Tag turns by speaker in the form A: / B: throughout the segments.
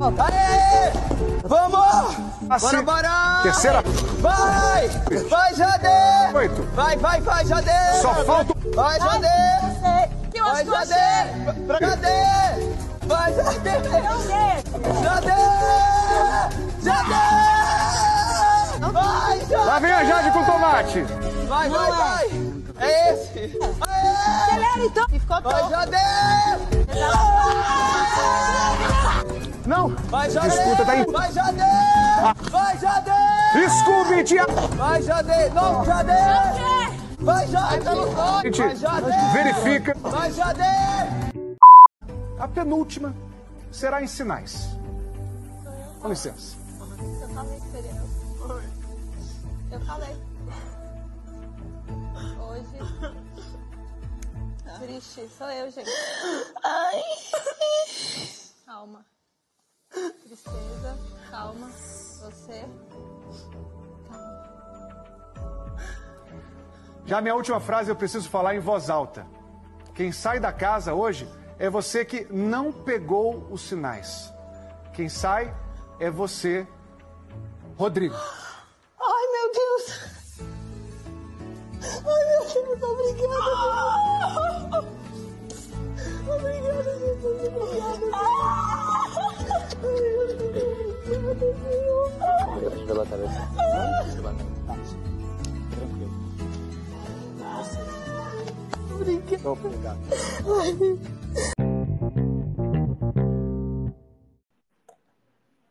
A: Aê! Vamos!
B: Assim.
A: Bora, bora!
B: Terceira.
A: Vai! Vai, Jadê!
B: Oito.
A: Vai, vai, vai, Jadê!
B: Só falta.
A: Vai, Jadê!
C: Eu
A: Vai,
C: acho que eu
A: Jadê!
C: achei.
A: Jadê! Vai, Jadê! Jadê! Jadê! Vai, Jadê!
B: Lá vem a Jade com tomate.
A: Vai, vai, vai! É esse! Aê!
C: Acelera então. E ficou
A: Vai. Jadê!
B: Não.
A: Vai, Jadê!
B: Escuta, tá indo.
A: Vai, Jadê! Vai, Jadê!
B: Scooby, tia.
A: Vai, Jadê! Não, Jadê! Vai, Jadê!
B: Gente,
A: Vai, Jadê!
B: verifica.
A: Vai, Jadê!
B: A penúltima será em sinais. Com licença.
C: Eu falei, Serena. Eu falei. Hoje. Triste, sou eu, gente. Ai. Calma. Tristeza, calma. Você.
B: Já minha última frase eu preciso falar em voz alta. Quem sai da casa hoje é você que não pegou os sinais. Quem sai é você, Rodrigo.
C: Ai, meu Deus. Ai, meu Deus, obrigada.
D: Cabeça. Pela cabeça. Obrigado.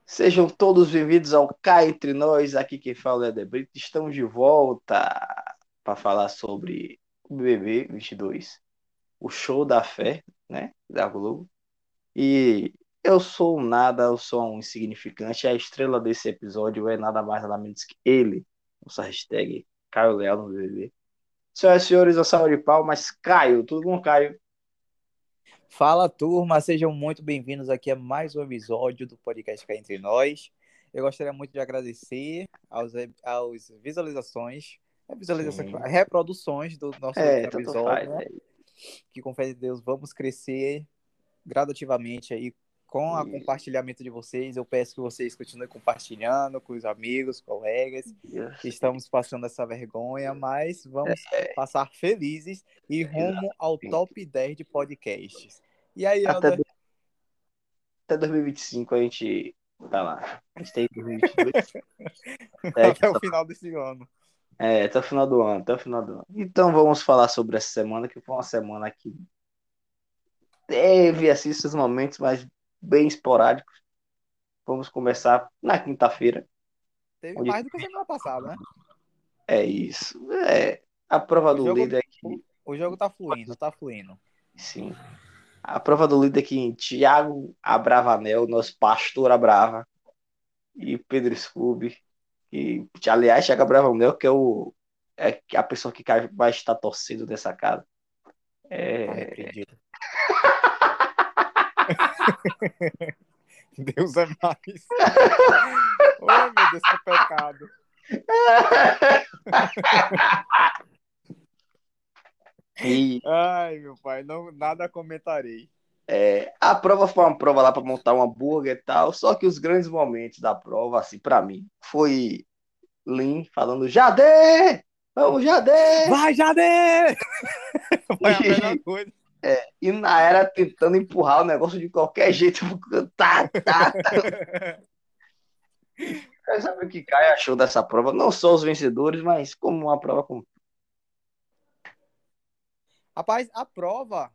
E: Sejam todos bem-vindos ao Cá Entre Nós. Aqui quem fala é Debrito. Estamos de volta para falar sobre o BBB 22, o show da fé, né, da Globo. E eu sou um nada, eu sou um insignificante. A estrela desse episódio é nada mais nada menos que ele, nossa hashtag Caio Leal no BBB. Senhoras e senhores, uma salva de palmas. Caio, tudo bom, Caio?
D: Fala, turma, sejam muito bem-vindos aqui a mais um episódio do podcast Cá Entre Nós. Eu gostaria muito de agradecer aos, aos visualizações, visualizações, reproduções do nosso
E: É,
D: episódio,
E: faz.
D: né?
E: é.
D: que com fé de Deus vamos crescer gradativamente aí com o compartilhamento de vocês. Eu peço que vocês continuem compartilhando com os amigos, colegas. Estamos passando essa vergonha, mas vamos passar felizes e rumo ao top 10 de podcasts. E aí,
E: Até,
D: Helder?
E: até 2025 a gente tá lá. A gente tem 2022. É,
D: até o final desse ano.
E: É, até o final do ano, até o final do ano. Então vamos falar sobre essa semana, que foi uma semana que teve assim esses momentos, mas bem esporádicos. Vamos começar na quinta-feira.
D: Teve
E: Onde-
D: mais do que a semana passada, né?
E: É isso. É a prova
D: O
E: do
D: jogo-
E: líder aqui,
D: O jogo tá fluindo, tá fluindo.
E: sim. A prova do líder aqui, Thiago Abravanel, nosso pastor Abrava, e Pedro Scooby, e aliás, Thiago Abravanel, que é o é a pessoa que vai estar torcendo dessa casa. É.
D: Deus é mais. oh, meu Deus, que pecado. Ai, meu pai, não, nada comentarei.
E: é, a prova foi uma prova lá para montar um hambúrguer e tal, só que os grandes momentos da prova, assim, para mim, foi Lin falando Jadê! Vamos, Jadê!
D: Vai, Jade! Foi a melhor coisa.
E: E na era tentando empurrar o negócio de qualquer jeito. Tá, tá, tá. Quero saber o que Caio achou dessa prova. Não só os vencedores, mas como uma prova com.
D: Rapaz, a prova,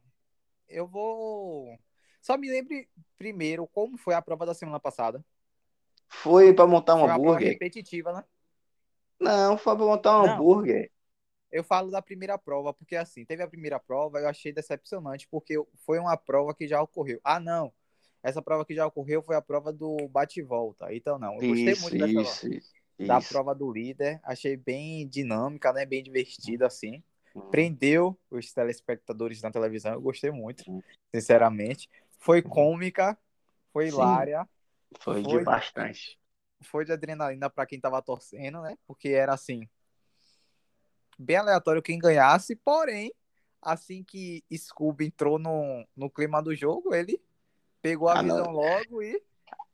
D: eu vou. Só me lembre primeiro como foi a prova da semana passada.
E: Foi para montar um
D: foi uma prova
E: hambúrguer?
D: repetitiva, né?
E: Não, foi para montar um
D: Não.
E: hambúrguer.
D: Eu falo da primeira prova, porque assim, teve a primeira prova, eu achei decepcionante, porque foi uma prova que já ocorreu. Ah, não. Essa prova que já ocorreu foi a prova do bate e volta. Então, não. Eu gostei
E: Isso,
D: muito dessa
E: isso, isso.
D: da prova do líder. Achei bem dinâmica, né? Bem divertida, assim.
E: Hum.
D: Prendeu os telespectadores na televisão. Eu gostei muito,
E: Hum.
D: sinceramente. Foi cômica, foi
E: Sim.
D: hilária,
E: Foi de
D: Foi.
E: bastante.
D: foi de adrenalina pra quem tava torcendo, né? Porque era assim. Bem aleatório quem ganhasse, porém, assim que Scooby entrou no, no clima do jogo, ele pegou a
E: Ah, não.
D: visão logo e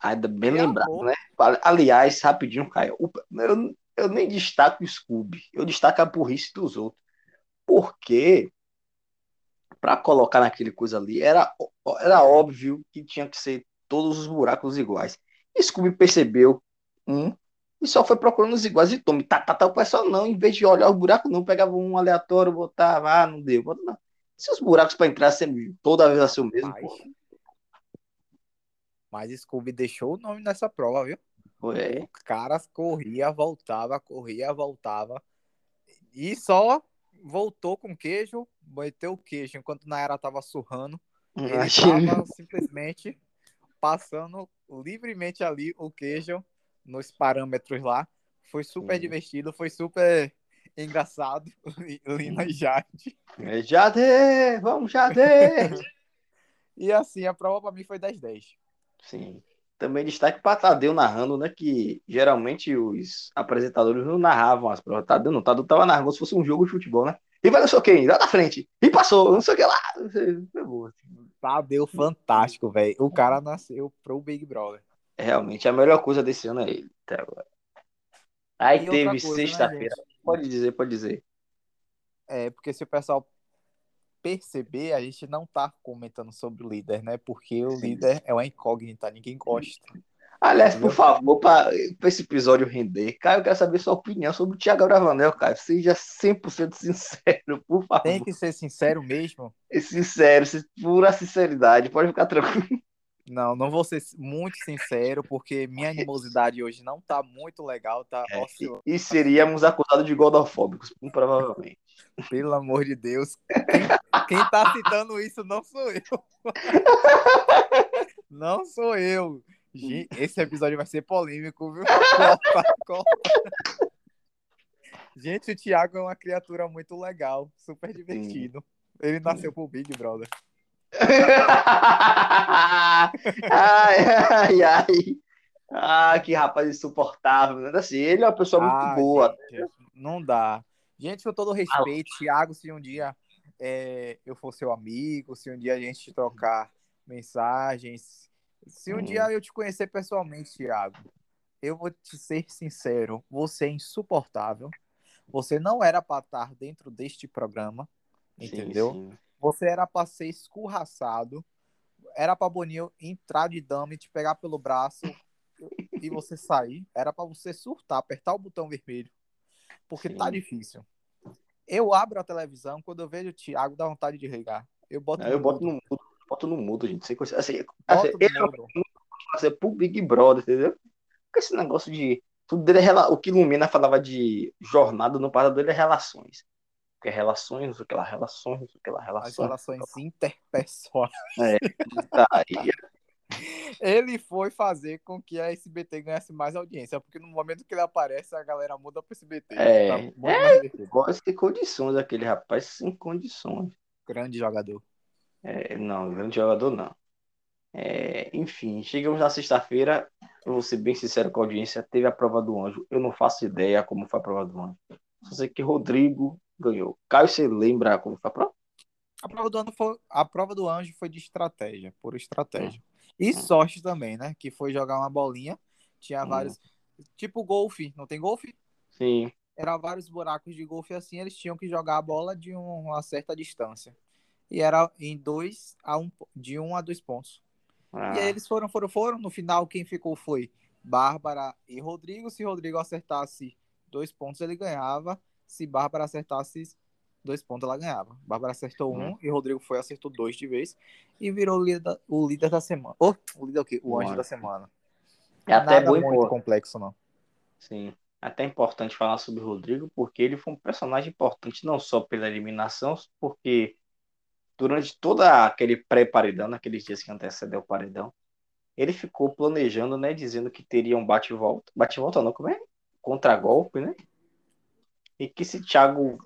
E: Ainda bem
D: E
E: lembrado,
D: amor.
E: né? Aliás, rapidinho, Caio, eu, eu nem destaco o Scooby, eu destaco a burrice dos outros. Porque, para colocar naquele coisa ali, era, era óbvio que tinha que ser todos os buracos iguais. Scooby percebeu um e só foi procurando os iguais. E tome, tá, tá, tá, o pessoal não, em vez de olhar os buracos, não, pegava um aleatório, botava, ah, não deu, bota, não. Se os buracos para entrar sempre, toda vez assim o mesmo,
D: Mas, mas Scooby deixou o nome nessa prova, viu?
E: pô, é,
D: O cara corria, voltava, corria, voltava. E só voltou com queijo, meteu o queijo enquanto Nayara tava surrando. Ele tava simplesmente passando livremente ali o queijo nos parâmetros lá. Foi super
E: Sim.
D: divertido, foi super engraçado. Lina e Jade.
E: É, Jade, vamos, Jade!
D: E assim, a prova pra mim foi 10-10.
E: Sim. Também destaque para Tadeu narrando, né? Que geralmente os apresentadores não narravam as provas. Tadeu não, Tadeu tava narrando se fosse um jogo de futebol, né? E vai não sei o que, lá na frente. E passou, não sei o que lá. Foi boa.
D: Tadeu fantástico, velho. O cara nasceu pro Big Brother.
E: Realmente, a melhor coisa desse ano é ele, até agora. Aí
D: E
E: teve
D: né,
E: sexta-feira. pode dizer, pode dizer.
D: É, porque se o pessoal perceber, a gente não tá comentando sobre o líder, né? Porque o
E: Sim.
D: líder é uma incógnita, ninguém gosta.
E: Aliás, por favor, para esse episódio render, Caio, eu quero saber sua opinião sobre o Thiago Bravanel, Caio. Seja 100% sincero, por favor.
D: Tem que ser sincero mesmo.
E: Sincero, pura sinceridade, pode ficar tranquilo.
D: Não, não vou ser muito sincero, porque minha animosidade hoje não tá muito legal, tá?
E: É, E seríamos acusados de gordofóbicos, provavelmente.
D: pelo amor de Deus. Quem, quem tá citando isso não sou eu. Não sou eu. Esse episódio vai ser polêmico, viu? Corta, corta. Gente, o Thiago é uma criatura muito legal, super divertido. Ele nasceu pro Big Brother.
E: Ai, ai, ai. Ah, que rapaz insuportável. né? Assim, ele é uma pessoa muito
D: Ah,
E: boa.
D: gente, não dá. Gente, com todo respeito, Thiago, se um dia é, eu for seu amigo, se um dia a gente trocar mensagens, se um
E: Hum.
D: dia eu te conhecer pessoalmente, Thiago, eu vou te ser sincero, você é insuportável. Você não era para estar dentro deste programa,
E: Sim,
D: entendeu?
E: sim.
D: Você era para ser escorraçado, era para Boninho entrar de dama e te pegar pelo braço e você sair. Era para você surtar, apertar o botão vermelho. Porque tá
E: Sim.
D: difícil. Eu abro a televisão, quando eu vejo o Thiago, dá vontade de regar. Eu boto
E: Aí eu
D: no
E: boto
D: mudo,
E: no mudo, boto no mudo, gente. Sem coisa- Assim, assim,
D: mudo.
E: fazer pro Big Brother, entendeu? Porque esse negócio de. Tudo dele é O que Lumina falava de jornada no passado dele é relações. Porque é relações, o que lá, relações, o que lá,
D: As
E: relações.
D: relações interpessoais.
E: Tá, e-
D: Ele foi fazer com que a SBT ganhasse mais audiência, porque no momento que ele aparece, a galera muda pro SBT.
E: É.
D: Tá mais divertido.
E: Agora sem condições, aquele rapaz, sem condições.
D: Grande jogador.
E: É, não, grande jogador não. É, enfim, chegamos na sexta-feira. Eu vou ser bem sincero com a audiência. Teve a prova do anjo. Eu não faço ideia como foi a prova do anjo. Só sei que Rodrigo ganhou. Caio, você lembra como foi a prova?
D: A prova do ano foi, a prova do anjo foi de estratégia, por estratégia. E sorte também, né? Que foi jogar uma bolinha, tinha
E: Hum.
D: vários, tipo golfe, não tem golfe?
E: Sim.
D: Era vários buracos de golfe assim, eles tinham que jogar a bola de um- uma certa distância. E era em dois a um, de um a dois pontos.
E: Ah,
D: E aí eles foram, foram, foram. No final, quem ficou foi Bárbara e Rodrigo. Se Rodrigo acertasse dois pontos, ele ganhava. Se Bárbara acertasse dois pontos, ela ganhava. Bárbara acertou um
E: Hum.
D: e Rodrigo foi acertou dois de vez. E virou o líder da, o líder da semana. Oh, o líder o quê? O anjo da semana.
E: é até
D: Nada
E: bom
D: muito
E: impor-
D: complexo, não.
E: Sim. Até importante falar sobre o Rodrigo, porque ele foi um personagem importante não só pela eliminação, porque durante toda aquele pré-paredão, naqueles dias que antecedeu o paredão, ele ficou planejando, né, dizendo que teria um bate-volta, bate-volta não, como é? Contra-golpe, né? E que se Thiago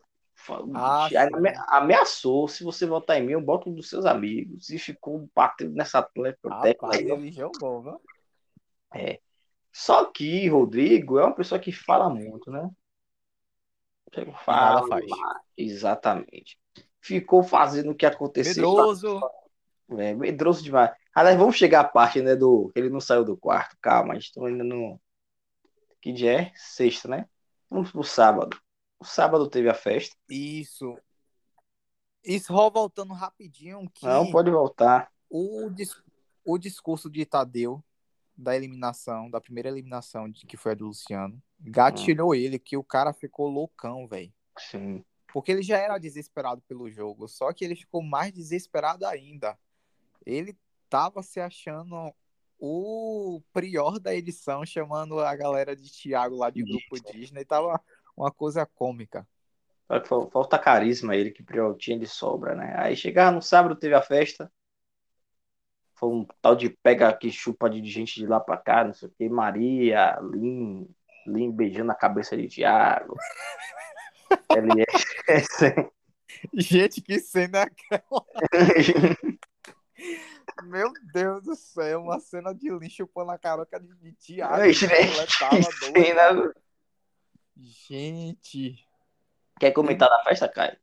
D: Ah,
E: Thiago ameaçou, se você votar em mim, eu boto um dos seus amigos, e ficou batendo nessa tecla
D: Rapaz,
E: aí, ó.
D: ele jogou, viu?
E: É. Só que Rodrigo é uma pessoa que fala muito, né? Fala,
D: faz.
E: exatamente. Ficou fazendo o que aconteceu.
D: Medroso.
E: É, medroso demais. Aliás, vamos chegar à parte, né, do... Ele não saiu do quarto, calma, a gente tá ainda no... Que dia é? Sexta, né? Vamos pro sábado. O sábado teve a festa.
D: Isso. Isso, só voltando rapidinho, que
E: Não, pode voltar.
D: o, dis- o discurso de Tadeu da eliminação, da primeira eliminação, de, que foi a do Luciano, gatilhou ele, que o cara ficou loucão, velho.
E: Sim.
D: Porque ele já era desesperado pelo jogo, só que ele ficou mais desesperado ainda. Ele tava se achando o prior da edição, chamando a galera de Thiago lá de grupo Disney, tava uma coisa cômica.
E: Falta carisma ele, que Priol tinha de sobra, né? Aí chegava no sábado, teve a festa. Foi um tal de pega que chupa de gente de lá pra cá, não sei o que. Maria, Lin, Lin beijando a cabeça de Thiago. LS.
D: Gente, que cena é aquela? Meu Deus do céu, uma cena de lixo chupando a caroca de, de Thiago.
E: Gente, que cena.
D: Gente,
E: Quer comentar da festa, Caio?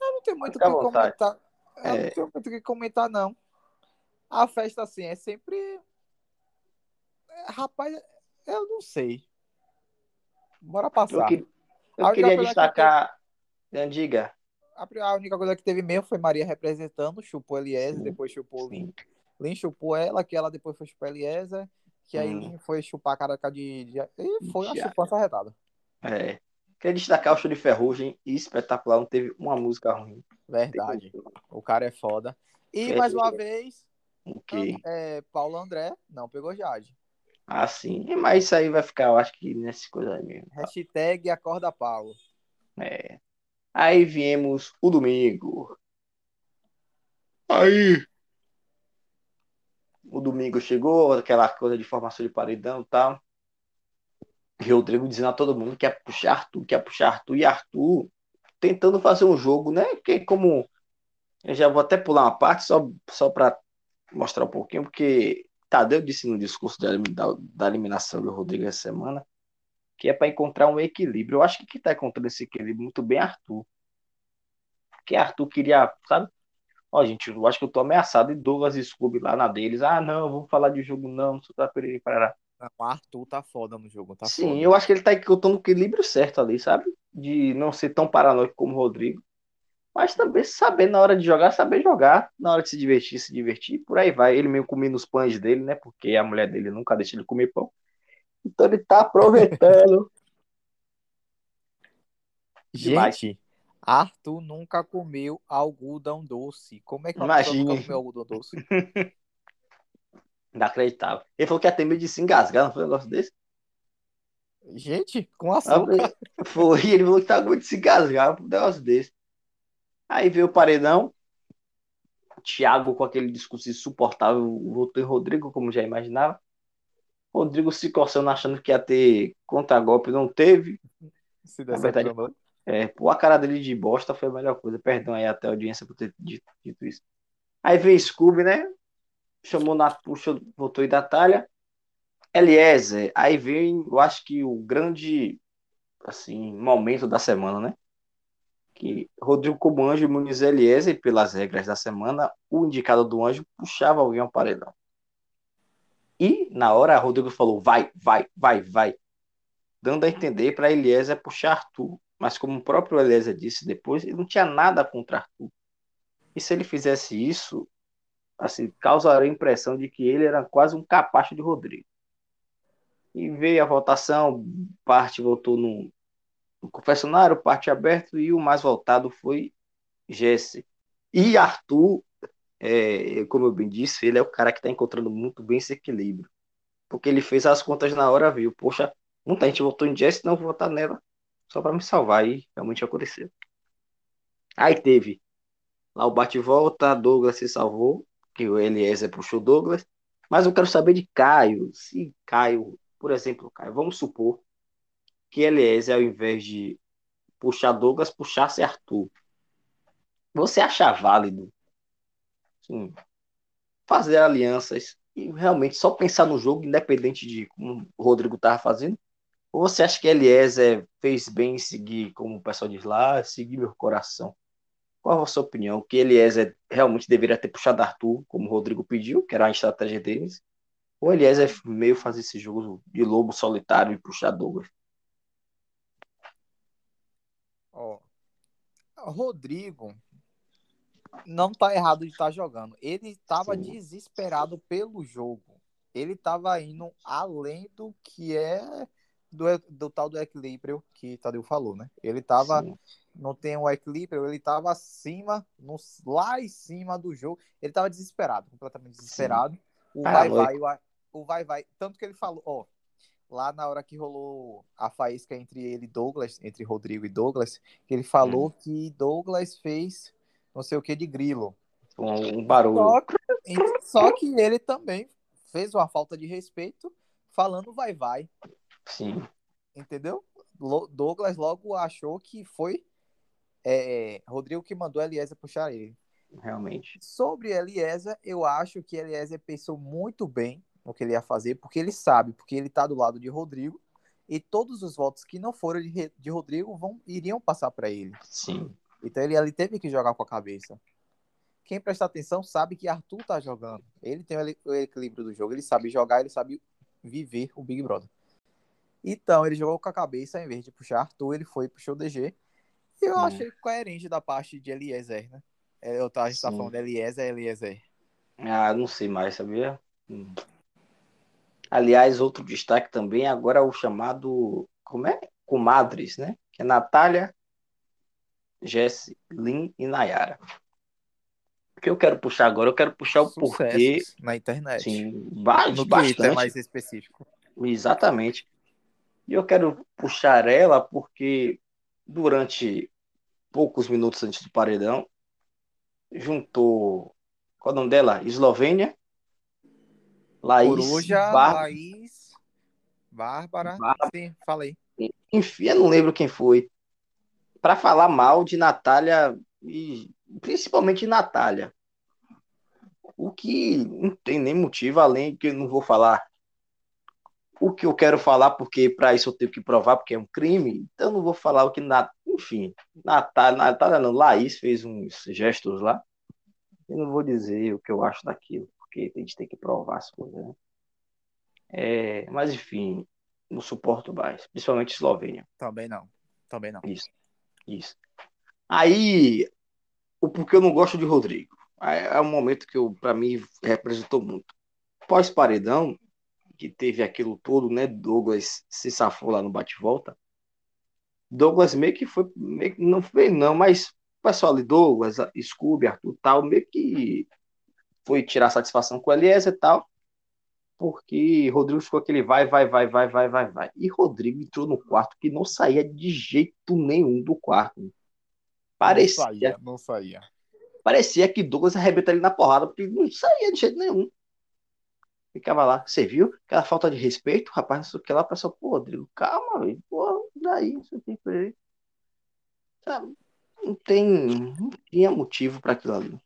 D: eu não tenho muito o que
E: vontade.
D: comentar. Eu
E: É.
D: não tenho muito o que comentar, não. A festa, assim, é sempre. É, Rapaz, eu não sei. Bora
E: Eu,
D: passar.
E: que- eu
D: A única
E: queria
D: coisa que
E: destacar. Diga.
D: A única coisa que teve mesmo foi Maria representando, chupou Eliezer, depois chupou Lin. Lin chupou ela, que ela depois foi chupar Eliezer, que aí
E: Hum.
D: Lin foi chupar a caroca de. E foi uma chupança arretada.
E: É. Queria destacar o show de ferrugem espetacular. Não teve uma música ruim.
D: Verdade. O cara é foda. E
E: É.
D: mais uma vez,
E: O quê?
D: é, Paulo André não pegou Jade.
E: Ah, sim. Mas isso aí vai ficar, eu acho que nessa coisa aí mesmo.
D: Hashtag acorda Paulo.
E: É. Aí viemos o domingo. Aí. O domingo chegou, aquela coisa de formação de paredão e tal. Rodrigo dizendo a todo mundo que ia puxar Arthur, que ia puxar Arthur, e Arthur tentando fazer um jogo, né? Que como. Eu já vou até pular uma parte só, só para mostrar um pouquinho, porque Tadeu disse no discurso da, da, da eliminação do Rodrigo essa semana que é para encontrar um equilíbrio. Eu acho que quem está encontrando esse equilíbrio muito bem é Arthur. Porque Arthur queria, sabe? Ó, gente, eu acho que eu tô ameaçado. E Douglas e Scooby lá na deles. Ah, não, vamos falar de jogo, não. Não sei o que, perere, parará.
D: Não, o Arthur tá foda no jogo, tá
E: Sim,
D: foda.
E: eu acho que ele tá encontrando o equilíbrio certo ali, sabe? De não ser tão paranoico como o Rodrigo. Mas também saber na hora de jogar, saber jogar. Na hora de se divertir, se divertir. Por aí vai. Ele meio comendo os pães dele, né? Porque a mulher dele nunca deixa ele comer pão. Então ele tá aproveitando.
D: Gente, Arthur nunca comeu algodão doce. Como é que uma pessoa nunca comeu algodão doce?
E: Inacreditável. Ele falou que ia ter medo de se engasgar, não foi um negócio desse?
D: Gente, com açúcar.
E: Foi, ele falou que tava com medo de se engasgar, um negócio desse. Aí veio o paredão. Thiago com aquele discurso insuportável, votou em Rodrigo, como já imaginava. Rodrigo se coçando achando que ia ter contra-golpe, não teve.
D: Se
E: Na verdade. É, pôr a cara dele de bosta foi a melhor coisa. Perdão aí até a audiência por ter dito, dito isso. Aí veio Scooby, né? Chamou na puxa, voltou da talha. Eliezer. Aí vem, eu acho que o grande assim, momento da semana, né? Que Rodrigo como anjo Muniz Eliezer, pelas regras da semana, o indicado do anjo puxava alguém ao paredão. E na hora Rodrigo falou: vai, vai, vai, vai. Dando a entender para Eliezer puxar Arthur. Mas como o próprio Eliezer disse depois, ele não tinha nada contra Arthur. E se ele fizesse isso, assim, causaria a impressão de que ele era quase um capacho de Rodrigo. E veio a votação, parte votou no, no confessionário, parte aberto, e o mais votado foi Jesse. E Arthur, é, como eu bem disse, ele é o cara que está encontrando muito bem esse equilíbrio. Porque ele fez as contas na hora, viu? Poxa, muita gente votou em Jesse, não vou votar nela só para me salvar e realmente aconteceu. Aí teve lá o bate-volta, Douglas se salvou, que o Eliezer puxou Douglas, mas eu quero saber de Caio, se Caio, por exemplo, Caio, vamos supor que Eliezer, ao invés de puxar Douglas, puxasse Arthur. Você acha válido fazer alianças e realmente só pensar no jogo, independente de como o Rodrigo estava fazendo? Ou você acha que Eliezer fez bem em seguir, como o pessoal diz lá, seguir meu coração? Qual a sua opinião? Que Eliezer realmente deveria ter puxado Arthur, como o Rodrigo pediu, que era a estratégia deles? Ou Eliezer meio fazer esse jogo de lobo solitário e puxar Douglas?
D: Ó, Rodrigo não tá errado de estar tá jogando. Ele estava desesperado pelo jogo. Ele estava indo além do que é do, do tal do equilíbrio que Tadeu falou, né? Ele estava não tem um equilíbrio, ele estava acima, no, lá em cima do jogo. Ele estava desesperado, completamente desesperado. Sim. O ah, vai, vai, o, o vai, vai. Tanto que ele falou, ó, lá na hora que rolou a faísca entre ele e Douglas, entre Rodrigo e Douglas, ele falou hum. que Douglas fez não sei o que de grilo.
E: Um, barulho.
D: Só que, só que ele também fez uma falta de respeito falando vai, vai.
E: Sim.
D: Entendeu? Douglas logo achou que foi é, Rodrigo que mandou Eliezer puxar ele.
E: Realmente.
D: Sobre Eliezer, eu acho que Eliezer pensou muito bem no que ele ia fazer, porque ele sabe, porque ele tá do lado de Rodrigo, e todos os votos que não foram de, de Rodrigo vão, iriam passar para ele.
E: Sim.
D: Então ele, ele teve que jogar com a cabeça. Quem presta atenção sabe que Arthur tá jogando. Ele tem o equilíbrio do jogo, ele sabe jogar, ele sabe viver o Big Brother. Então, ele jogou com a cabeça, em vez de puxar Arthur, ele foi e puxou o DG. E eu hum. achei coerente da parte de Eliezer, né? É, eu tava, a gente tá falando de Eliezer, Eliezer.
E: Ah, não sei mais, sabia? Hum. Aliás, outro destaque também agora é o chamado, como é? Comadres, né? Que é Natália, Jesse, Lin e Nayara. O que eu quero puxar agora? Eu quero puxar o porquê.
D: Na internet.
E: Sim, bastante. No Twitter
D: mais específico.
E: Exatamente. E eu quero puxar ela porque durante poucos minutos antes do paredão, juntou. Qual é o nome dela? Eslovênia. Laís.
D: Coruja. Laís. Bárbara. Bárbara. Sim, falei.
E: Enfim, eu não lembro quem foi. Para falar mal de Natália e principalmente de Natália. O que não tem nem motivo, além que eu não vou falar o que eu quero falar, porque para isso eu tenho que provar, porque é um crime, então eu não vou falar o que nada. Enfim, Natália, Natália não, Laís fez uns gestos lá. Eu não vou dizer o que eu acho daquilo, porque a gente tem que provar as coisas, né? É, mas enfim, não suporto mais, principalmente Eslovênia.
D: Também não. Também não.
E: Isso. Isso. Aí, o porquê eu não gosto de Rodrigo. É um momento que para mim representou muito. Pós-paredão, que teve aquilo todo, né? Douglas se safou lá no bate-volta. Douglas meio que foi, meio que não foi não, mas o pessoal ali, Douglas, Scooby, Arthur tal, meio que foi tirar satisfação com o Eliezer e tal, porque Rodrigo ficou aquele vai, vai, vai, vai, vai, vai, vai. E Rodrigo entrou no quarto que não saía de jeito nenhum do quarto. Parecia. Não saía,
D: não saía.
E: Parecia que Douglas arrebenta ele na porrada, porque não saía de jeito nenhum. Ficava lá, você viu? Aquela falta de respeito, rapaz, não sei o que lá, pessoal, pô, Rodrigo, calma, velho, pô, daí, isso aqui por aí. Sabe? Não tem, não tinha motivo para aquilo ali.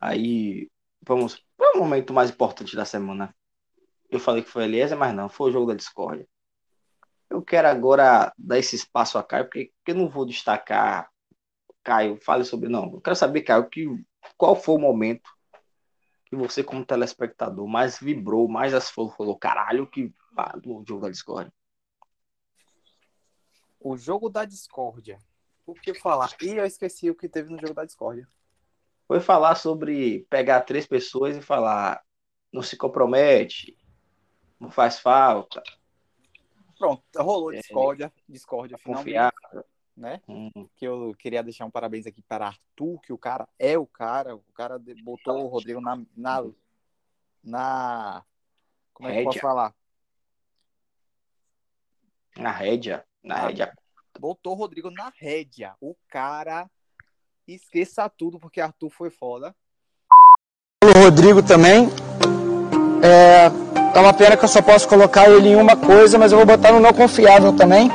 E: Aí, vamos para o momento mais importante da semana. Eu falei que foi Eliezer, mas não, foi o jogo da discórdia. Eu quero agora dar esse espaço a Caio, porque eu não vou destacar Caio, fale sobre. Não, eu quero saber, Caio, que qual foi o momento que você, como telespectador, mais vibrou, mais as falou, caralho, que ah, do jogo da discórdia?
D: O jogo da discórdia. O que falar? E eu esqueci o que teve no jogo da discórdia.
E: Foi falar sobre pegar três pessoas e falar não se compromete, não faz falta.
D: Pronto, rolou é, discórdia, discórdia finalmente. Confiar né? Hum. Que eu queria deixar um parabéns aqui para Arthur, que o cara é o cara, o cara botou o Rodrigo na. na, na como é que eu posso falar?
E: Na rédea. Na ah, rédea.
D: Botou o Rodrigo na rédea. O cara esqueça tudo, porque Arthur foi foda.
F: O Rodrigo também. É, é uma pena que eu só posso colocar ele em uma coisa, mas eu vou botar no não confiável também.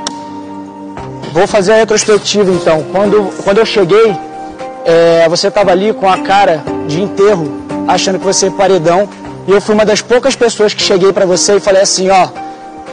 F: Vou fazer a retrospectiva então. Quando, quando eu cheguei, é, você estava ali com a cara de enterro, achando que você é paredão. E eu fui uma das poucas pessoas que cheguei para você e falei assim: ó,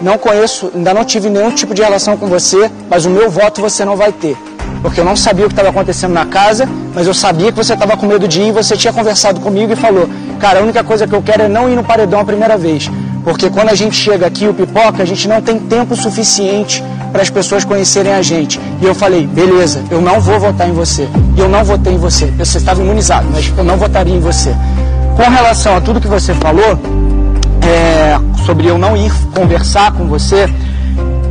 F: não conheço, ainda não tive nenhum tipo de relação com você, mas o meu voto você não vai ter. Porque eu não sabia o que estava acontecendo na casa, mas eu sabia que você estava com medo de ir, você tinha conversado comigo e falou, cara, a única coisa que eu quero é não ir no paredão a primeira vez. Porque quando a gente chega aqui, o pipoca, a gente não tem tempo suficiente para as pessoas conhecerem a gente. E eu falei, beleza, eu não vou votar em você. E eu não votei em você. Você estava imunizado, mas eu não votaria em você. Com relação a tudo que você falou, é, sobre eu não ir conversar com você,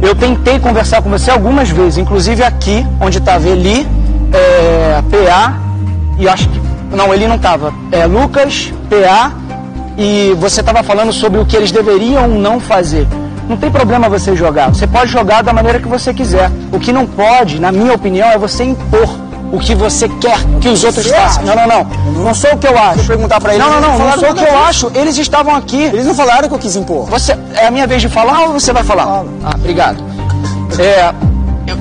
F: eu tentei conversar com você algumas vezes, inclusive aqui, onde estava Eli, é, PA, e acho que. Não, ele não estava. É, Lucas, PA, e você estava falando sobre o que eles deveriam não fazer. Não tem problema você jogar. Você pode jogar da maneira que você quiser. O que não pode, na minha opinião, é você impor o que você quer que os outros façam. Não, não, não. Não sou o que eu acho. Vou
A: perguntar para eles.
F: Não, não, não. Não sou o que eu acho. Eles estavam aqui.
A: Eles não falaram que eu quis impor.
F: Você, é a minha vez de falar ou você vai falar?
A: Fala.
F: Ah, obrigado. É,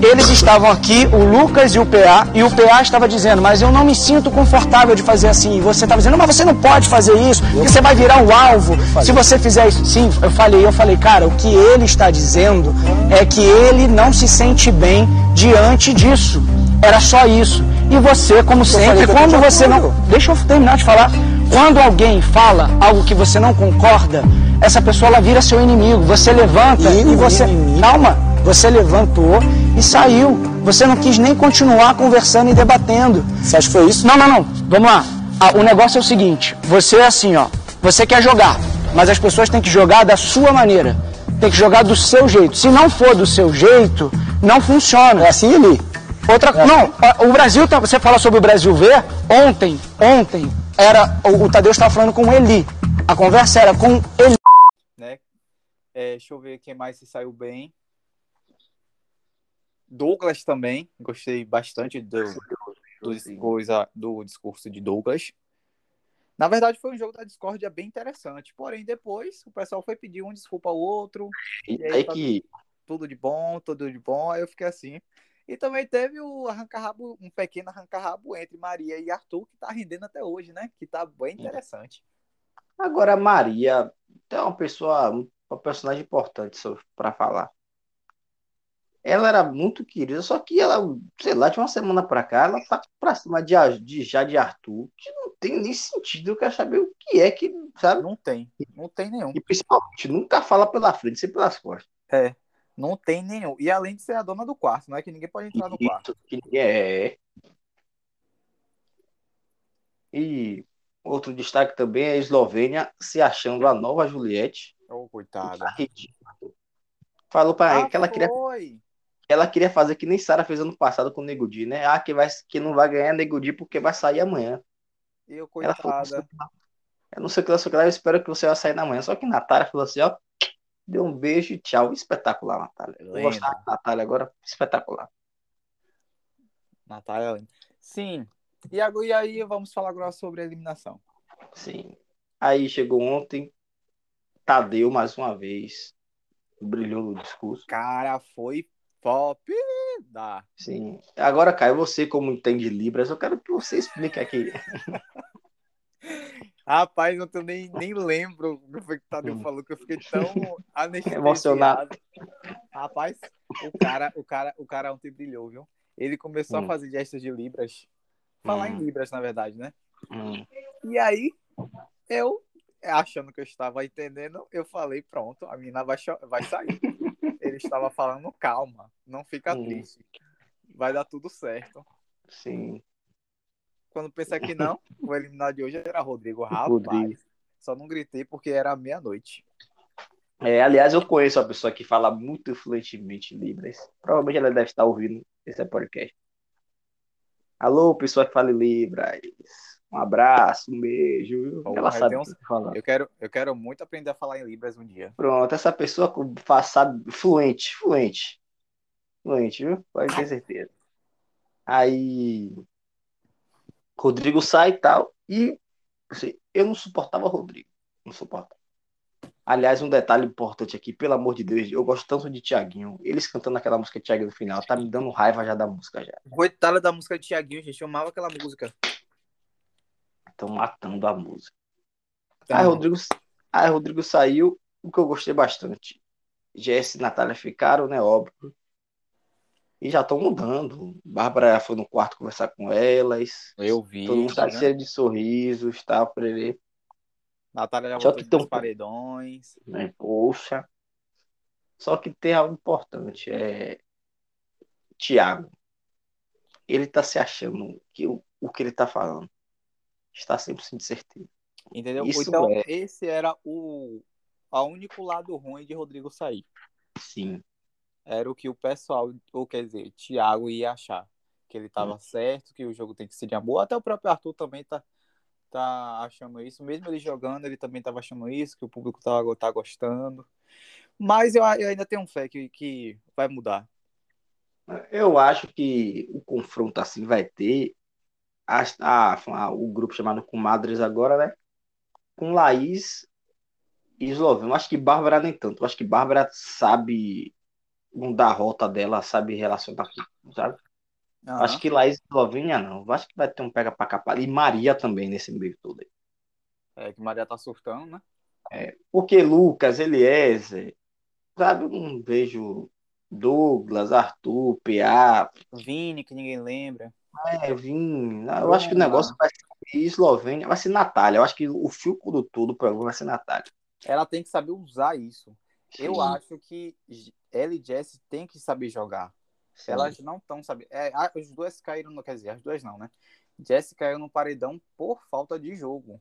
F: eles estavam aqui, o Lucas e o PA, e o PA estava dizendo, mas eu não me sinto confortável de fazer assim. E você estava dizendo, mas você não pode fazer isso, porque você vai virar um alvo se você fizer isso. Sim, eu falei, eu falei, cara, o que ele está dizendo é que ele não se sente bem diante disso. Era só isso. E você, como sempre, quando você não. Deixa eu terminar de falar. Quando alguém fala algo que você não concorda, essa pessoa ela vira seu inimigo. Você levanta
A: Inimigo,
F: e você.
A: inimigo.
F: Calma, você levantou e saiu. Você não quis nem continuar conversando e debatendo.
A: Você acha que foi isso?
F: Não, não, não. Vamos lá. Ah, o negócio é o seguinte: você é assim, ó. Você quer jogar, mas as pessoas têm que jogar da sua maneira. Tem que jogar do seu jeito. Se não for do seu jeito, não funciona.
A: É assim, Eli?
F: Outra, não, a- o Brasil, tá- você fala sobre o Brasil ver, ontem, ontem, era, o, o Tadeu estava falando com o Eli. A conversa era com Eli.
D: né? É, deixa eu ver quem mais se saiu bem. Douglas também, gostei bastante do, do, coisa, do discurso de Douglas. Na verdade, foi um jogo da discórdia bem interessante. Porém, depois o pessoal foi pedir um desculpa ao outro,
E: E
D: E aí,
E: aí
D: tá-
E: que
D: tudo de bom, tudo de bom. Aí eu fiquei assim. E também teve o arranca-rabo, um pequeno arranca-rabo entre Maria e Arthur, que tá rendendo até hoje, né? Que tá bem interessante.
E: agora Maria é uma pessoa, uma personagem importante para falar. Ela era muito querida, só que ela, sei lá, de uma semana pra cá, ela tá pra cima de, de já de Arthur, que não tem nem sentido. Eu quero saber o que é que, sabe?
D: Não tem, não tem nenhum.
E: E principalmente, nunca fala pela frente, sempre pelas costas.
D: É, não tem nenhum. E além de ser a dona do quarto, não é que ninguém pode entrar no quarto.
E: É. E outro destaque também é a Eslovênia se achando a nova Juliette.
D: Ô, coitada.
E: Tá. Falou para
D: Ah,
E: que ela queria,
D: foi.
E: Ela queria fazer que nem Sara fez ano passado com o Nego Di, né? Ah, que, vai, que não vai ganhar Nego Di porque vai sair amanhã.
D: Eu,
E: Ela falou,
D: coitada.
E: eu não sei o que, eu não sei o que eu espero que você vai sair na manhã. Só que Natália falou assim, ó, deu um beijo e tchau. Espetacular, Natália. Eu gostava da Natália agora, espetacular.
D: Natália. Sim. E, e aí vamos falar agora sobre a eliminação.
E: Sim. Aí chegou ontem, Tadeu mais uma vez brilhou no discurso.
D: Cara, foi top da.
E: Sim. Agora, Caio, você como entende Libras, eu quero que você explique aqui.
D: Rapaz, eu nem, nem lembro o que foi que o Tadeu
E: Hum.
D: falou, que eu fiquei tão.
E: Emocionado.
D: Rapaz, o cara, o cara, o cara ontem brilhou, viu? Ele começou
E: Hum.
D: a fazer gestos de Libras. Falar
E: Hum.
D: em Libras, na verdade, né?
E: Hum.
D: E aí, eu, achando que eu estava entendendo, eu falei, pronto, a menina vai, vai sair. Ele estava falando, calma, não fica
E: Hum.
D: triste. Vai dar tudo certo.
E: Sim.
D: Quando pensei que não, o eliminado de hoje era Rodrigo. Rapaz,
E: Rodrigo.
D: só não gritei porque era meia-noite.
E: É, aliás, eu conheço uma pessoa que fala muito fluentemente Libras. Provavelmente ela deve estar ouvindo esse podcast. Alô, pessoa que fala Libras. Um abraço, um beijo.
D: Porra,
E: ela sabe
D: uns-. Eu quero, eu quero muito aprender a falar em Libras um dia.
E: Pronto, essa pessoa sabe, fluente, fluente. Fluente, viu? Pode ter certeza. Aí, Rodrigo sai e tal, e assim, eu não suportava o Rodrigo. Não suportava. Aliás, um detalhe importante aqui, pelo amor de Deus, eu gosto tanto de Tiaguinho. Eles cantando aquela música de Tiaguinho no final, tá me dando raiva já da música já.
D: Coitada da música de Tiaguinho, gente. Eu amava aquela música.
E: Estão matando a música. Aí Rodrigo, aí Rodrigo saiu, o que eu gostei bastante. Jess e Natália ficaram, né? Óbvio. E já estão mudando. Bárbara foi no quarto conversar com elas.
D: Eu vi.
E: Todo mundo tá
D: né?
E: cheio de sorrisos, tá? Por ele.
D: Natália já
E: Só que
D: dos paredões.
E: né? Poxa. Só que tem algo importante, é Tiago. Ele tá se achando que o, o que ele tá falando está 100% certeza.
D: Entendeu?
E: Isso
D: então,
E: é.
D: esse era o a único lado ruim de Rodrigo sair.
E: Sim.
D: Era o que o pessoal, ou quer dizer, Thiago ia achar. Que ele
E: Hum.
D: tava certo, que o jogo tem que ser de amor. Até o próprio Arthur também tá, tá achando isso. Mesmo ele jogando, ele também tava achando isso, que o público tá, tá gostando. Mas eu, eu ainda tenho fé que, que vai mudar.
E: Eu acho que o confronto assim vai ter a, a- o grupo chamado Comadres agora, né? Com Laís e Eslovênia. Eu acho que Bárbara nem tanto. Eu acho que Bárbara sabe mudar a rota dela, sabe relacionar, sabe?
D: Aham.
E: Acho que Laís e Eslovênia não. Acho que vai ter um pega pra capar. E Maria também nesse meio todo aí.
D: É que Maria tá surtando, né?
E: Porque Lucas, Eliezer, sabe? Não vejo Douglas, Arthur, PA,
D: Vini, que ninguém lembra.
E: É, vim. Eu acho que o negócio vai ser Eslovênia, vai ser Natália. Eu acho que o fio do programa vai ser Natália.
D: Ela tem que saber usar isso. Eu
E: Sim,
D: acho que ela e Jess tem que saber jogar.
E: sim.
D: Elas não estão sabendo. É, as duas caíram, no, quer dizer, as duas não, né? Jess caiu no paredão por falta de jogo.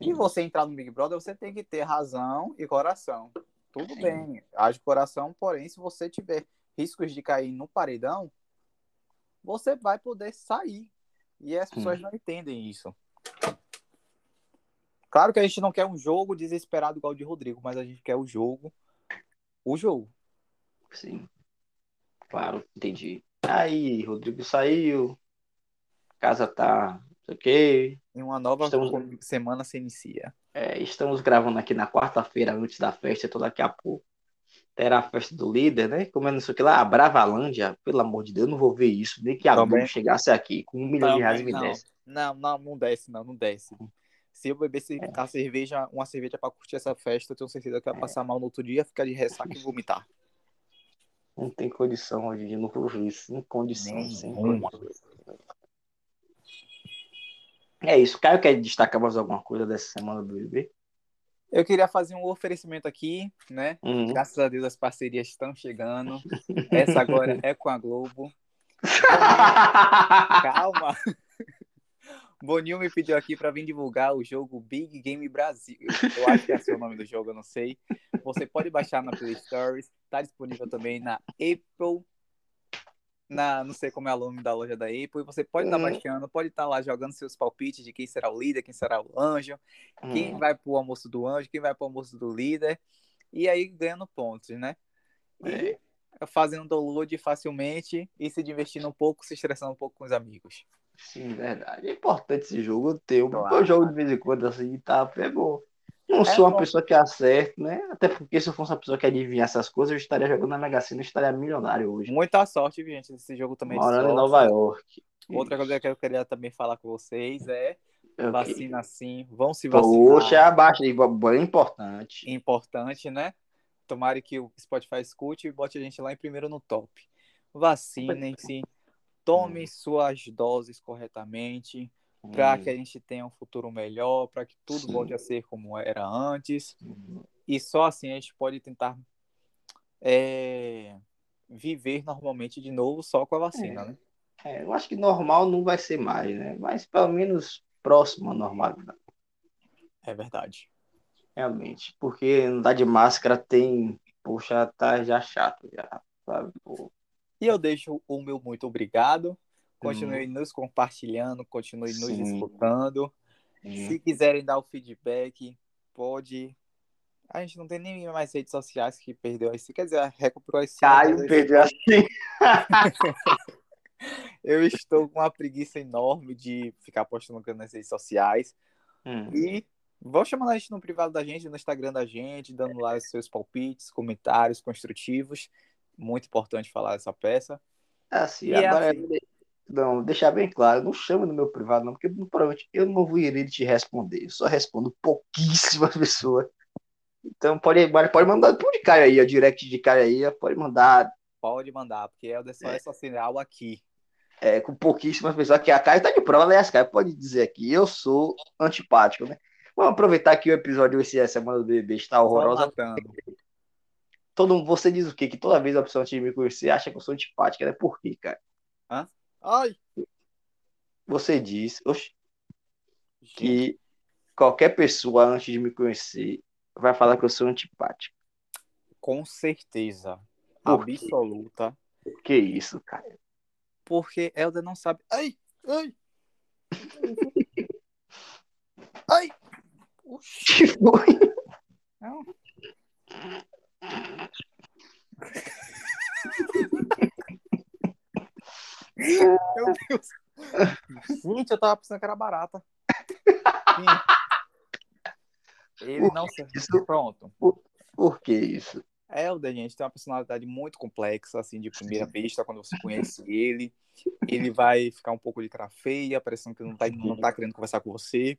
D: E você entrar no Big Brother, você tem que ter razão e coração. Tudo bem, age coração, porém, se você tiver riscos de cair no paredão, você vai poder sair. E as pessoas não entendem isso. Claro que a gente não quer um jogo desesperado igual o de Rodrigo, mas a gente quer o jogo. O jogo.
E: Sim. Claro, entendi. Aí, Rodrigo saiu. Casa tá. Não sei o quê.
D: E uma nova
E: Estamos-
D: semana se inicia.
E: É, estamos gravando aqui na quarta-feira, antes da festa, então daqui a pouco terá a festa do líder, né? Como é não sei o que lá, a Bravalândia, pelo amor de Deus, eu não vou ver isso. Nem que a. Globo chegasse aqui com um milhão de reais e me
D: não.
E: desse.
D: Não, não, não desce, não, não desce. Se eu bebesse
E: É.
D: a cerveja, uma cerveja pra curtir essa festa, eu tenho certeza que eu ia passar mal no outro dia, ficar de ressaca e vomitar.
E: Não tem condição hoje não vou ver isso. Sem condição, sem
D: Nenhuma.
E: condição. É isso. Caio quer destacar mais alguma coisa dessa semana do BBB?
D: Eu queria fazer um oferecimento aqui, né?
E: Uhum.
D: Graças a Deus as parcerias estão chegando. Essa agora é com a Globo. Calma. Boninho me pediu aqui para vir divulgar o jogo Big Game Brasil. Eu acho que é o nome do jogo, eu não sei. Você pode baixar na Play Store, está disponível também na Apple, na não sei como é o nome da loja da Apple. E você pode estar
E: Uhum.
D: baixando, pode estar lá jogando seus palpites de quem será o líder, quem será o anjo, quem
E: Hum,
D: vai pro almoço do anjo, quem vai pro almoço do líder. E aí ganhando pontos, né? E fazendo download facilmente e se divertindo um pouco, se estressando um pouco com os amigos.
E: Sim, verdade. É importante esse jogo ter.
D: Claro.
E: Eu jogo de vez em quando assim, tá? É bom. Não sou uma
D: bom.
E: pessoa que acerta, né? Até porque se eu fosse uma pessoa que adivinha essas coisas, eu estaria jogando na Mega Sena, eu estaria milionário hoje.
D: Muita sorte, gente, nesse jogo também. de
E: Morando em. Nova York.
D: Outra coisa que eu queria também falar com vocês é
E: Ok.
D: vacina sim, vão se vacinar.
E: Poxa, abaixa aí, bem importante.
D: Importante, né? Tomara que o Spotify escute e bote a gente lá em primeiro no top. Vacinem-se, tome suas doses corretamente, para que a gente tenha um futuro melhor, para que tudo
E: Sim.
D: volte a ser como era antes.
E: Hum,
D: E só assim a gente pode tentar é, viver normalmente de novo só com a vacina,
E: É.
D: né?
E: É, eu acho que normal não vai ser mais, né? Mas pelo menos próximo à normalidade,
D: É verdade.
E: realmente. Porque andar de máscara tem. Poxa, tá já chato, já. Sabe? Pô,
D: E eu deixo o meu muito obrigado. Continue nos compartilhando, continue nos
E: Sim.
D: escutando.
E: Sim.
D: Se quiserem dar o feedback, pode. A gente não tem nem mais redes sociais que perdeu esse. Quer dizer, recuperou esse.
E: Caio perdeu assim.
D: Eu estou com uma preguiça enorme de ficar postando coisa nas redes sociais.
E: Hum.
D: E vão chamando a gente no privado da gente, no Instagram da gente, dando lá os seus palpites, comentários construtivos. Muito importante falar essa peça.
E: Assim,
D: E é
E: agora,
D: assim.
E: Não, deixar bem claro, não chama no meu privado, não, porque provavelmente eu não vou irei te responder. Eu só respondo pouquíssimas pessoas. Então pode, pode mandar por de Caio aí, a direct de Caio aí, pode mandar.
D: Pode mandar, porque é só essa sinal aqui.
E: É, com pouquíssimas pessoas, que a Caio tá de prova, aliás, Caio pode dizer aqui, eu sou antipático, né? Vamos aproveitar que o episódio esse a semana do bebê está horrorosa. Todo mundo, você diz o quê? Que toda vez a pessoa antes de me conhecer acha que eu sou antipática, né? Por quê, cara?
D: Hã? Ai!
E: Você diz, oxe, que qualquer pessoa antes de me conhecer vai falar que eu sou antipático.
D: Com certeza. Absoluta.
E: Que isso, cara?
D: Porque Helder não sabe. Ai! Ai! ai!
E: Que foi?
D: Não. Deus. Gente, eu tava pensando que era barata. Ele não se... Pronto.
E: Por, por que isso?
D: Helder, gente, tem uma personalidade muito complexa, assim, de primeira vista, quando você conhece ele. Ele vai ficar um pouco de cara feia, parecendo que não tá, não tá querendo conversar com você.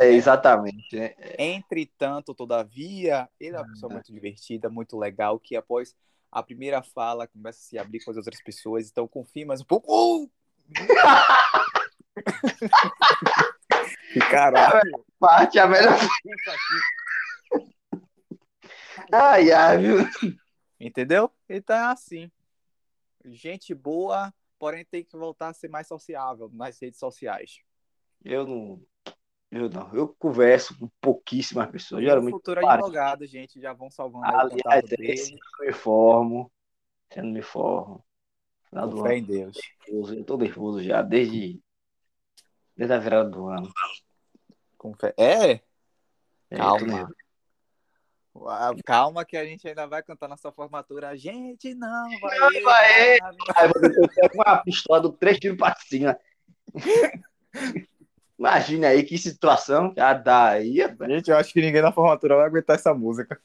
E: É, exatamente. É.
D: Entretanto, todavia, ele é uma pessoa muito divertida, muito legal, que após a primeira fala começa a se abrir com as outras pessoas, então confie mais um pouco. Uh! Caralho!
E: Parte a melhor. Ai, ai, viu?
D: Entendeu? Então é assim. Gente boa, porém tem que voltar a ser mais sociável nas redes sociais.
E: Eu não. Eu não. Eu converso com pouquíssimas pessoas. Geralmente.
D: futuro advogado, gente, já vão salvando aí o
E: Aliás,
D: contato
E: é,
D: dele.
E: se eu não me formo. Eu não me formo. Final do
D: Com fé em
E: ano.
D: Deus.
E: Eu tô nervoso já, desde. Desde a virada do ano.
D: Com fé. É?
E: É,
D: Calma. Ah, Calma que a gente ainda vai cantar nossa formatura. A gente não vai.
E: Não vai. Aí você pega uma pistola do três tiros pra cima. Imagina aí que situação. Já dá aí. rapaz.
D: Gente, eu acho que ninguém na formatura vai aguentar essa música.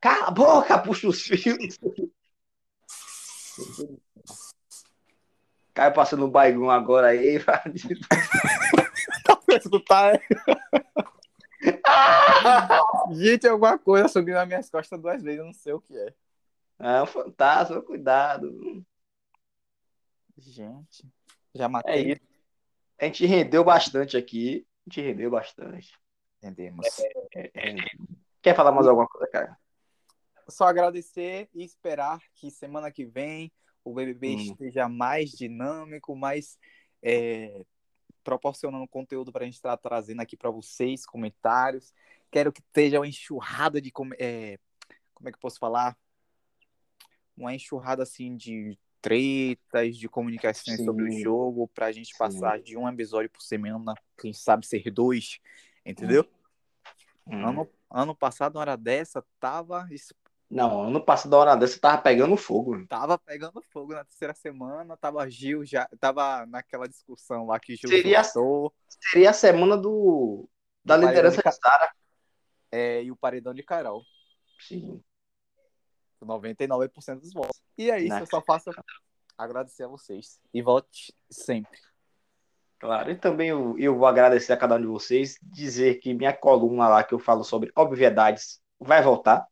E: Cala a boca, puxa os fios. Cai passando o baigão agora aí.
D: Pra escutar. Gente, alguma coisa subiu nas minhas costas duas vezes, eu não sei o que é.
E: É um fantasma, cuidado.
D: Gente, já
E: É
D: matei.
E: isso. A gente rendeu bastante aqui. A gente rendeu bastante.
D: Entendemos.
E: É, é. Quer falar mais alguma coisa, cara?
D: Só agradecer e esperar que semana que vem o BBB
E: Hum.
D: esteja mais dinâmico, mais é, proporcionando conteúdo para a gente estar trazendo aqui para vocês, comentários. Quero que esteja uma enxurrada de. é, como é que eu posso falar? Uma enxurrada assim de tretas, de comunicações
E: Sim.
D: sobre o jogo, para a gente
E: Sim.
D: passar de um episódio por semana, quem sabe ser dois, entendeu?
E: Hum.
D: Ano, ano passado, uma hora dessa, tava
E: Não, ano passado, da hora dessa, tava pegando fogo.
D: Tava pegando fogo na terceira semana, tava Gil já, tava naquela discussão lá que Gil
E: Seria-
D: soltou,
E: Seria a semana do da
D: Do
E: liderança de Sara.
D: é, e o paredão de Carol,
E: Sim.
D: com 99% dos votos. E é isso,
E: Na-
D: eu só faço agradecer a vocês. E volte sempre.
E: Claro, e também eu, eu vou agradecer a cada um de vocês, dizer que minha coluna lá que eu falo sobre obviedades vai voltar.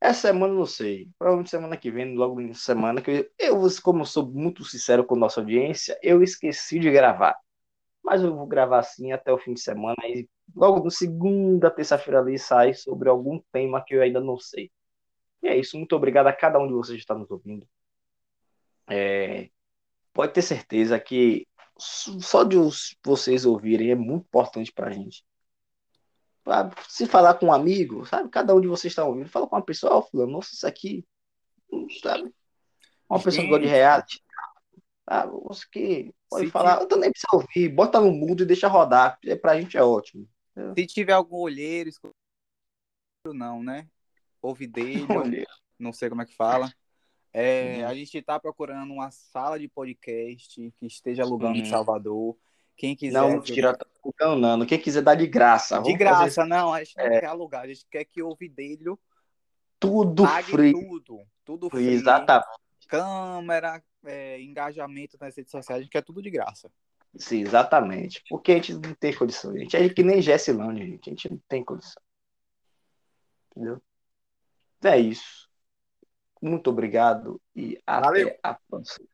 E: Essa semana eu não sei, provavelmente semana que vem, logo em semana, que eu, como eu sou muito sincero com nossa audiência, eu esqueci de gravar. Mas eu vou gravar assim até o fim de semana, e logo no segunda, terça-feira ali sai sobre algum tema que eu ainda não sei. E é isso, muito obrigado a cada um de vocês que está nos ouvindo. É, pode ter certeza que só de vocês ouvirem é muito importante pra gente. Pra se falar com um amigo, sabe? Cada um de vocês está ouvindo. Fala com uma pessoa, ó, fulano, nossa, isso aqui, sabe? Uma pessoa que gosta de reality. Ah, você que pode
D: Se
E: falar, eu nem precisa ouvir, bota no mudo e deixa rodar. porque Pra gente é ótimo.
D: Se tiver algum olheiro, não, né? Ouvidelho,
E: Olha,
D: não sei como é que fala. É,
E: Uhum.
D: a gente está procurando uma sala de podcast que esteja alugando em
E: Sim.
D: Salvador. Quem quiser.
E: não, mentira, não. Quem quiser dar de graça.
D: De graça,
E: fazer
D: não, a gente não
E: É.
D: quer alugar, a gente quer que o Ouvidelho
E: tudo
D: pague
E: free.
D: tudo. Tudo free.
E: Exatamente.
D: Câmera, é, engajamento nas redes sociais, a gente quer tudo de graça.
E: Sim, exatamente. Porque a gente não tem condição. A gente é que nem Jessilândia, gente. A gente não tem condição. Entendeu? É isso. Muito obrigado e até
B: Valeu.
E: a próxima.